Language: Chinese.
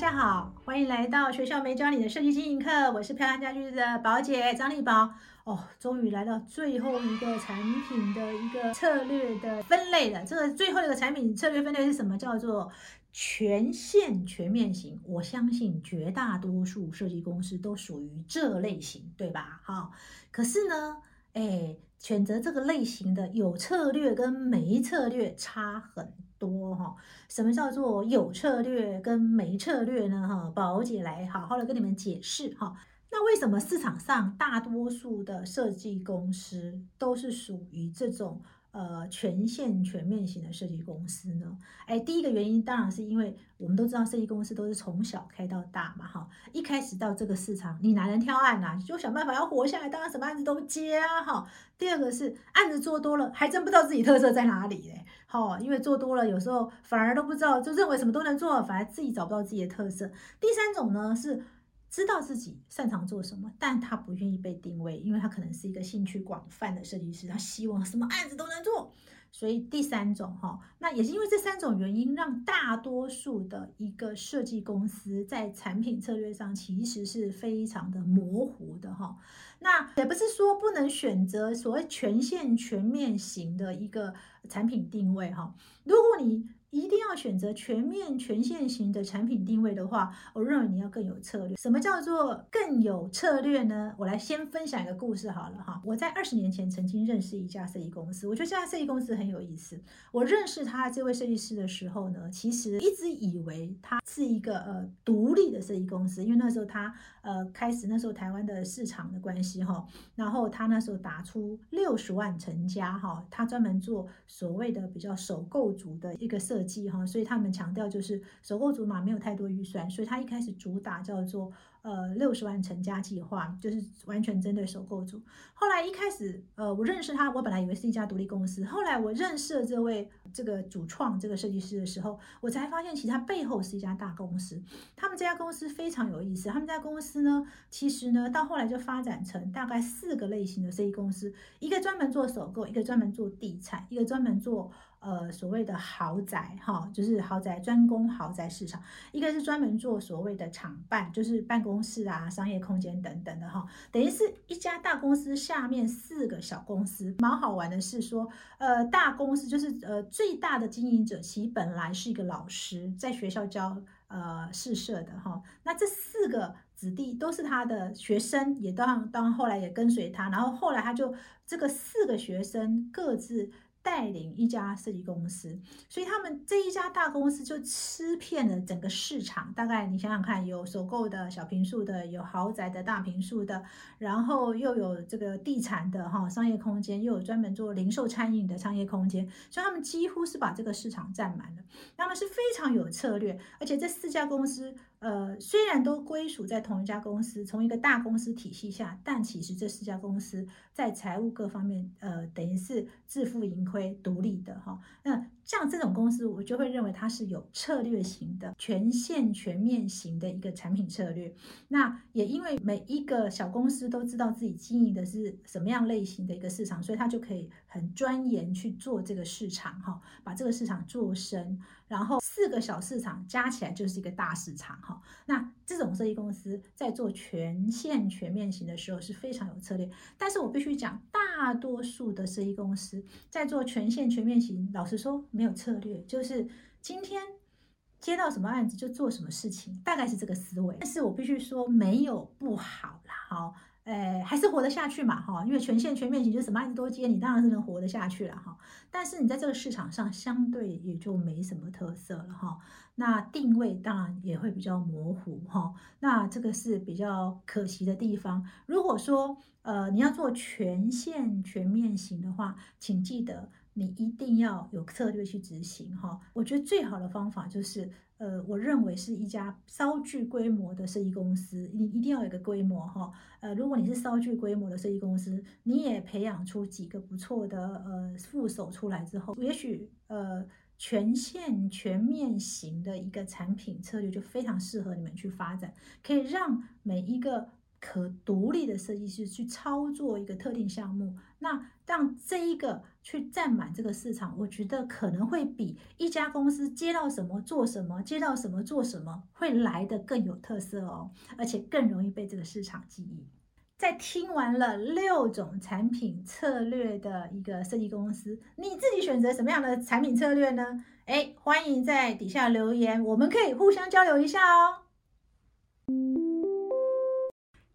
大家好，欢迎来到学校没教你的设计经营课。我是漂亮家居的宝姐张丽宝。哦，终于来到最后一个产品的一个策略的分类了。这个最后一个产品策略分类是什么？叫做全线全面型。我相信绝大多数设计公司都属于这类型，对吧？好，可是呢，哎，选择这个类型的有策略跟没策略差很。多哈，什么叫做有策略跟没策略呢？哈，宝姐来好好的跟你们解释哈。那为什么市场上大多数的设计公司都是属于这种？呃，全线全面型的设计公司呢？哎，第一个原因当然是因为我们都知道设计公司都是从小开到大嘛，哈，一开始到这个市场，你哪能挑案呐？就想办法要活下来，当然什么案子都接啊，哈。第二个是案子做多了，还真不知道自己特色在哪里嘞，哈，因为做多了有时候反而都不知道，就认为什么都能做，反而自己找不到自己的特色。第三种呢是。知道自己擅长做什么，但他不愿意被定位，因为他可能是一个兴趣广泛的设计师，他希望什么案子都能做。所以第三种哈，那也是因为这三种原因，让大多数的一个设计公司在产品策略上其实是非常的模糊的哈。那也不是说不能选择所谓全线全面型的一个产品定位哈。如果你一定要选择全面全线型的产品定位的话，我认为你要更有策略。什么叫做更有策略呢？我来先分享一个故事好了哈。我在二十年前曾经认识一家设计公司，我觉得这家设计公司很有意思。我认识他这位设计师的时候呢，其实一直以为他是一个呃独立的设计公司，因为那时候他呃开始那时候台湾的市场的关系哈，然后他那时候打出六十万成家哈，他专门做所谓的比较首购族的一个设。计哈，所以他们强调就是首购族嘛，没有太多预算，所以他一开始主打叫做。呃，六十万成家计划就是完全针对首购组。后来一开始，呃，我认识他，我本来以为是一家独立公司。后来我认识了这位这个主创这个设计师的时候，我才发现其实他背后是一家大公司。他们这家公司非常有意思。他们家公司呢，其实呢，到后来就发展成大概四个类型的设计公司：一个专门做首购，一个专门做地产，一个专门做呃所谓的豪宅哈，就是豪宅专攻豪宅市场；一个是专门做所谓的厂办，就是办公。室啊，商业空间等等的哈，等于是一家大公司下面四个小公司。蛮好玩的是说，呃，大公司就是呃最大的经营者，其本来是一个老师，在学校教呃试社的哈。那这四个子弟都是他的学生，也当当后来也跟随他，然后后来他就这个四个学生各自。带领一家设计公司，所以他们这一家大公司就吃遍了整个市场。大概你想想看，有首购的小平数的，有豪宅的大平数的，然后又有这个地产的哈商业空间，又有专门做零售餐饮的商业空间，所以他们几乎是把这个市场占满了。他们是非常有策略，而且这四家公司。呃，虽然都归属在同一家公司，从一个大公司体系下，但其实这四家公司在财务各方面，呃，等于是自负盈亏、独立的哈。那像这种公司，我就会认为它是有策略型的、全线全面型的一个产品策略。那也因为每一个小公司都知道自己经营的是什么样类型的一个市场，所以它就可以很钻研去做这个市场哈，把这个市场做深。然后四个小市场加起来就是一个大市场哈。那这种设计公司在做全线全面型的时候是非常有策略，但是我必须讲，大大多数的生意公司在做全线全面型，老实说没有策略，就是今天接到什么案子就做什么事情，大概是这个思维。但是我必须说没有不好啦，好。哎，还是活得下去嘛，哈，因为全线全面型就什么案子都接，你当然是能活得下去了，哈。但是你在这个市场上相对也就没什么特色了，哈。那定位当然也会比较模糊，哈。那这个是比较可惜的地方。如果说呃你要做全线全面型的话，请记得你一定要有策略去执行，哈。我觉得最好的方法就是。呃，我认为是一家稍具规模的设计公司，你一定要有个规模哈。呃，如果你是稍具规模的设计公司，你也培养出几个不错的呃副手出来之后，也许呃全线全面型的一个产品策略就非常适合你们去发展，可以让每一个可独立的设计师去操作一个特定项目，那让这一个去占满这个市场，我觉得可能会比一家公司接到什么做什么，接到什么做什么会来的更有特色哦，而且更容易被这个市场记忆。在听完了六种产品策略的一个设计公司，你自己选择什么样的产品策略呢？哎，欢迎在底下留言，我们可以互相交流一下哦。